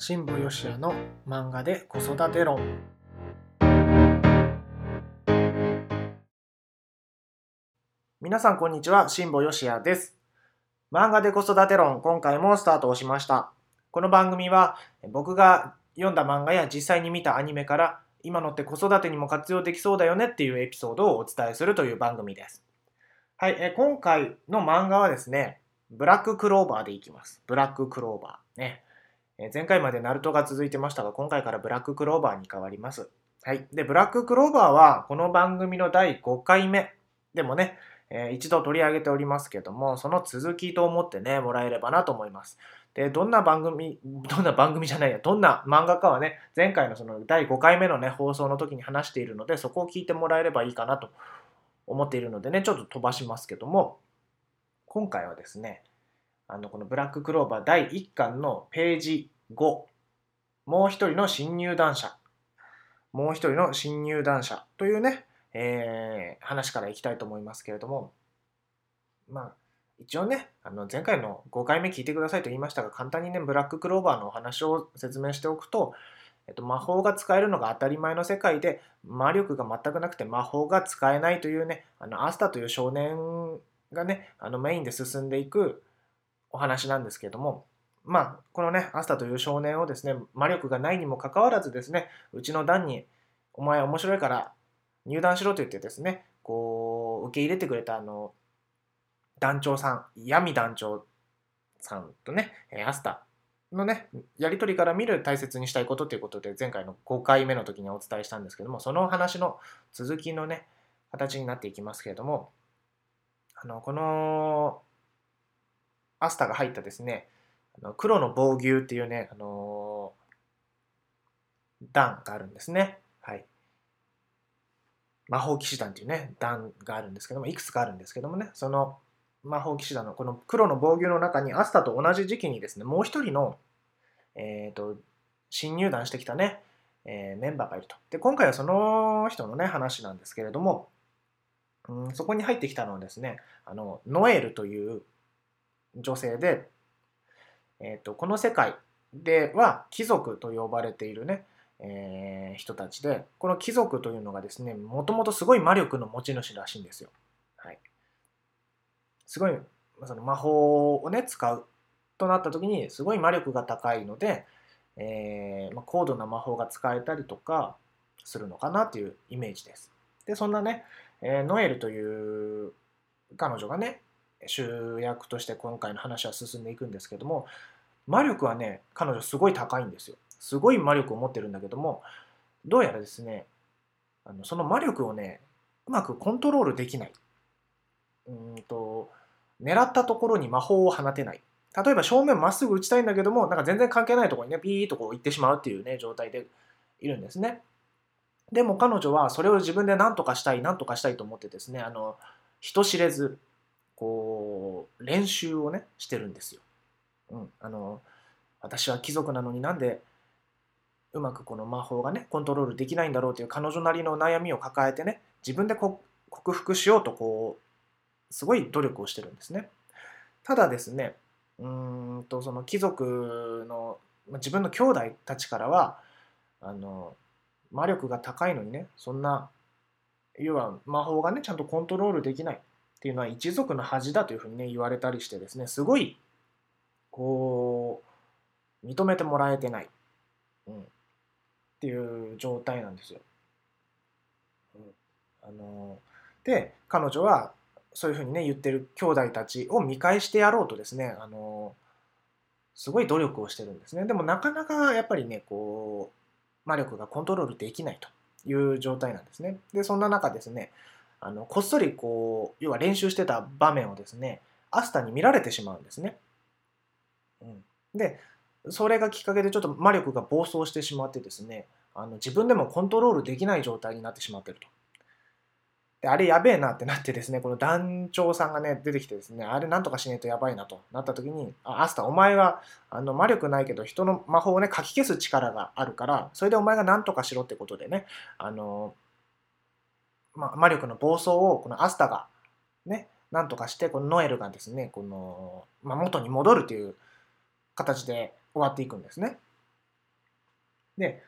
新保義也の漫画で子育て論。皆さんこんにちは新保義也です。漫画で子育て論今回もスタートをしました。この番組は僕が読んだ漫画や実際に見たアニメから今のって子育てにも活用できそうだよねっていうエピソードをお伝えするという番組です。はい、え今回の漫画はですねブラッククローバーでいきます。ブラッククローバーね。前回までナルトが続いてましたが、今回からブラッククローバーに変わります。はい。で、ブラッククローバーは、この番組の第5回目でもね、えー一度取り上げておりますけども、その続きと思ってね、もらえればなと思います。で、どんな番組、どんな番組じゃないや、どんな漫画かはね、前回のその第5回目のね、放送の時に話しているので、そこを聞いてもらえればいいかなと思っているのでね、ちょっと飛ばしますけども、今回はですね、あのこのブラッククローバー第1巻のページ5もう一人の新入団者。もう一人の新入団者というね、えー話からいきたいと思いますけれども。まあ一応ねあの前回の5回目聞いてくださいと言いましたが簡単にねブラッククローバーのお話を説明しておくと、えっと、魔法が使えるのが当たり前の世界で魔力が全くなくて魔法が使えないというねあのアスタという少年がねあのメインで進んでいくお話なんですけれども、まあ、このね、アスタという少年をですね、魔力がないにもかかわらずですね、うちの団に、お前面白いから入団しろと言ってですね、こう、受け入れてくれたあの、団長さん、闇団長さんとね、アスタのね、やりとりから見る大切にしたいことということで、前回の5回目の時にお伝えしたんですけども、その話の続きのね、形になっていきますけれども、あの、この、アスタが入ったですね、あの黒の防牛っていうね、あのー団があるんですね。はい。魔法騎士団っていうね、団があるんですけども、いくつかあるんですけどもね、その魔法騎士団のこの黒の防御の中にアスタと同じ時期にですね、もう一人の、えっ、と、新入団してきたね、えーメンバーがいると。で、今回はその人のね、話なんですけれども、うん、そこに入ってきたのはですね、あの、ノエルという女性で、えー、とこの世界では貴族と呼ばれているね、えー人たちでこの貴族というのがですねもともとすごい魔力の持ち主らしいんですよ。はい、すごいその魔法をね使うとなった時にすごい魔力が高いので、えーまあ、高度な魔法が使えたりとかするのかなというイメージです。でそんなね、えーノエルという彼女がね主役として今回の話は進んでいくんですけども魔力はね彼女すごい高いんですよ。すごい魔力を持ってるんだけどもどうやらですねあのその魔力をねうまくコントロールできない。うんと狙ったところに魔法を放てない。例えば正面まっすぐ打ちたいんだけどもなんか全然関係ないところにねピーッとこう行ってしまうっていうね状態でいるんですね。でも彼女はそれを自分で何とかしたい何とかしたいと思ってですねあの人知れずこう練習をねしてるんですよ。うん、あの私は貴族なのになんでうまくこの魔法がねコントロールできないんだろうという彼女なりの悩みを抱えてね自分で克服しようとこうすごい努力をしてるんですね。ただですねうんとその貴族の自分の兄弟たちからはあの魔力が高いのにねそんな要は魔法がねちゃんとコントロールできないっていうのは一族の恥だというふうにね言われたりしてですねすごいこう認めてもらえてない、うん、っていう状態なんですよ。うん、あので彼女はそういうふうにね言ってる兄弟たちを見返してやろうとですねあのすごい努力をしてるんですね。でもなかなかやっぱりねこう魔力がコントロールできないという状態なんですね。でそんな中ですねあのこっそりこう要は練習してた場面をですねアスタに見られてしまうんですね。うん、でそれがきっかけでちょっと魔力が暴走してしまってですねあの自分でもコントロールできない状態になってしまってると。であれやべえなってなってですねこの団長さんがね出てきてですねあれなんとかしねえとやばいなとなった時にあアスタお前はあの魔力ないけど人の魔法をねかき消す力があるからそれでお前が何とかしろってことでねあのまあ、魔力の暴走をこのアスタがねなんとかしてこのノエルがですねこの、まあ、元に戻るという形で終わっていくんですね。で、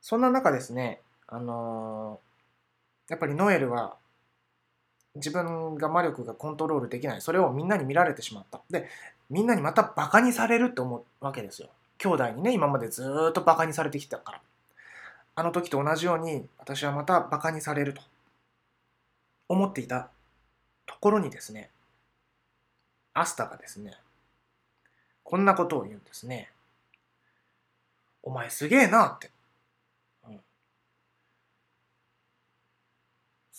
そんな中ですね、あのーやっぱりノエルは自分が魔力がコントロールできない。それをみんなに見られてしまった。で、みんなにまたバカにされるって思うわけですよ。兄弟にね、今までずっとバカにされてきたから。あの時と同じように、私はまたバカにされると思っていたところにですね、アスタがですね、こんなことを言うんですね。お前すげえなって。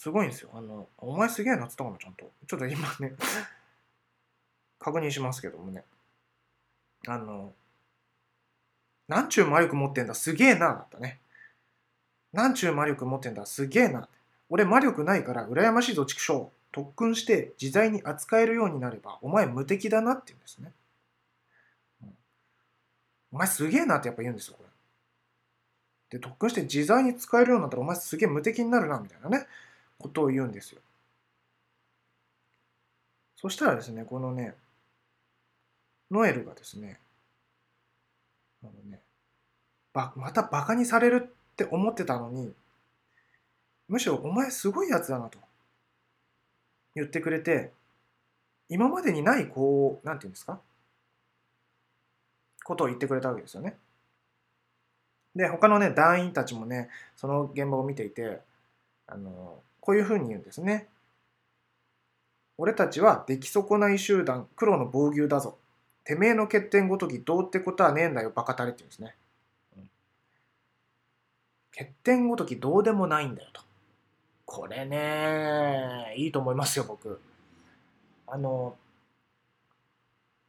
すごいんですよ。あの、お前すげえなって言ったかな、ちゃんと。ちょっと今ね、確認しますけどもね。あの、なんちゅう魔力持ってんだ、すげえな、だったね。なんちゅう魔力持ってんだ、すげえな。俺魔力ないから、羨ましいぞ、畜生。特訓して自在に扱えるようになれば、お前無敵だなって言うんですね。うんお前すげえなってやっぱ言うんですよ、これ。で、特訓して自在に使えるようになったら、お前すげえ無敵になるな、みたいなね、ことを言うんですよ。そしたらですね、このね、ノエルがですね、あのね、またバカにされるって思ってたのに、むしろお前すごいやつだなと言ってくれて、今までにないこう、なんていうんですか？ことを言ってくれたわけですよね。で、他のね、団員たちもね、その現場を見ていて、あの、こういうふうに言うんですね。俺たちは出来損ない集団、黒の防御だぞ。てめえの欠点ごときどうってことはねえんだよ、バカタレって言うんですね。欠点ごときどうでもないんだよと。これね、いいと思いますよ、僕。あの、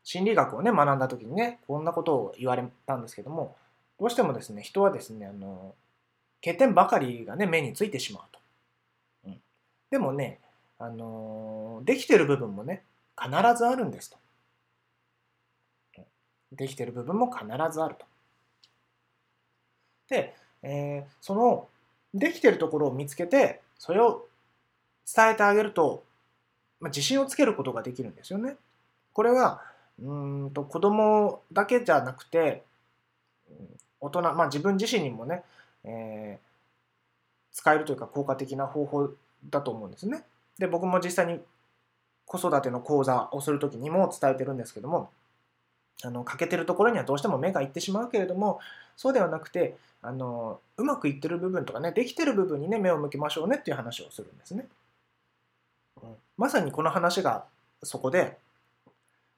心理学をね、学んだ時にね、こんなことを言われたんですけども、どうしてもですね、人はですね、あの、欠点ばかりがね、目についてしまうと。うん、でもね、あの、できてる部分もね、必ずあるんですと。できてる部分も必ずあると。で、えーそのできてるところを見つけてそれを伝えてあげると、まあ、自信をつけることができるんですよね。これはうーんと子供だけじゃなくて大人、まあ、自分自身にもね、えー使えるというか効果的な方法だと思うんですね。で僕も実際に子育ての講座をする時にも伝えてるんですけどもあの欠けてるところにはどうしても目がいってしまうけれどもそうではなくてあのうまくいってる部分とかねできてる部分にね目を向けましょうねっていう話をするんですね。うんまさにこの話がそこで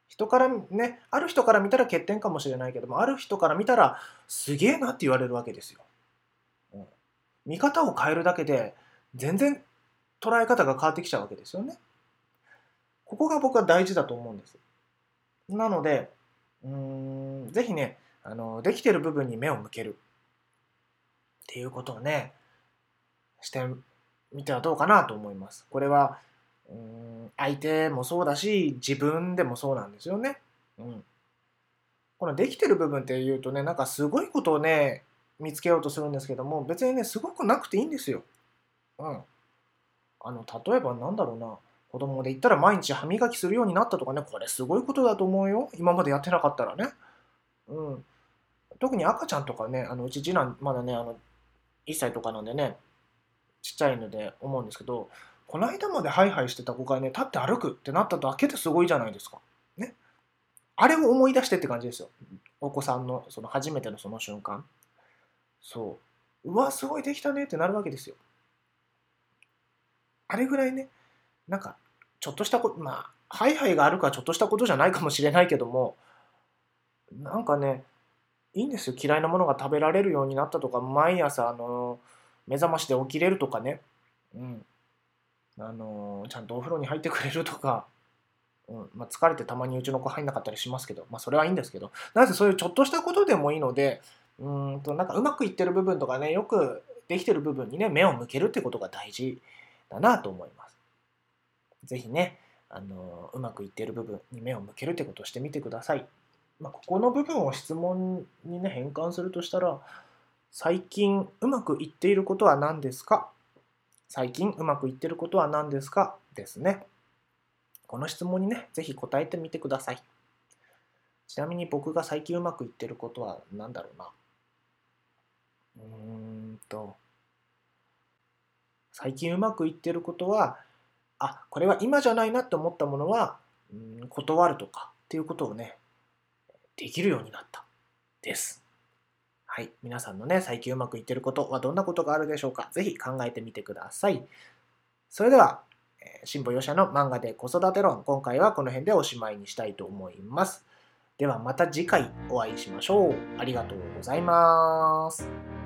人からねある人から見たら欠点かもしれないけどもある人から見たらすげえなって言われるわけですよ。うん見方を変えるだけで全然捉え方が変わってきちゃうわけですよね。ここが僕は大事だと思うんです。なので、うん、ぜひね、あの、できてる部分に目を向けるっていうことをね、してみてはどうかなと思います。これは、うん、相手もそうだし、自分でもそうなんですよね。うん。このできてる部分っていうとね、なんかすごいことをね、見つけようとするんですけども、別にね、すごくなくていいんですよ。うん。あの、例えばなんだろうな。子供で言ったら毎日歯磨きするようになったとかね、これすごいことだと思うよ。今までやってなかったらね。うん。特に赤ちゃんとかね、あのうち次男まだね、あの1歳とかなんでね、ちっちゃいので思うんですけど、この間までハイハイしてた子がね、立って歩くってなっただけですごいじゃないですか。ね。あれを思い出してって感じですよ。お子さんのその初めてのその瞬間。そう。うわ、すごいできたねってなるわけですよ。あれぐらいね、なんか、ちょっとしたこと、まあ、ハイハイがあるからちょっとしたことじゃないかもしれないけども、なんかね、いいんですよ。嫌いなものが食べられるようになったとか、毎朝、あの、目覚ましで起きれるとかね、うん。あの、ちゃんとお風呂に入ってくれるとか、うんまあ、疲れてたまにうちの子入んなかったりしますけど、まあ、それはいいんですけど、なぜそういうちょっとしたことでもいいので、うんと、なんかうまくいってる部分とかね、よくできてる部分にね、目を向けるってことが大事だなと思います。ぜひね、あのうまくいっている部分に目を向けるってことをしてみてください。まあ、ここの部分を質問にね、変換するとしたら、最近うまくいっていることは何ですか？最近うまくいってることは何ですか？ですね。この質問にね、ぜひ答えてみてください。ちなみに僕が最近うまくいってることは何だろうな？うーんと、最近うまくいってることは、あ、これは今じゃないなって思ったものは、うん断るとかっていうことをね、できるようになった。です。はい。皆さんのね、最近うまくいってることはどんなことがあるでしょうか？ぜひ考えてみてください。それでは、辛抱よしゃの漫画で子育て論、今回はこの辺でおしまいにしたいと思います。ではまた次回お会いしましょう。ありがとうございます。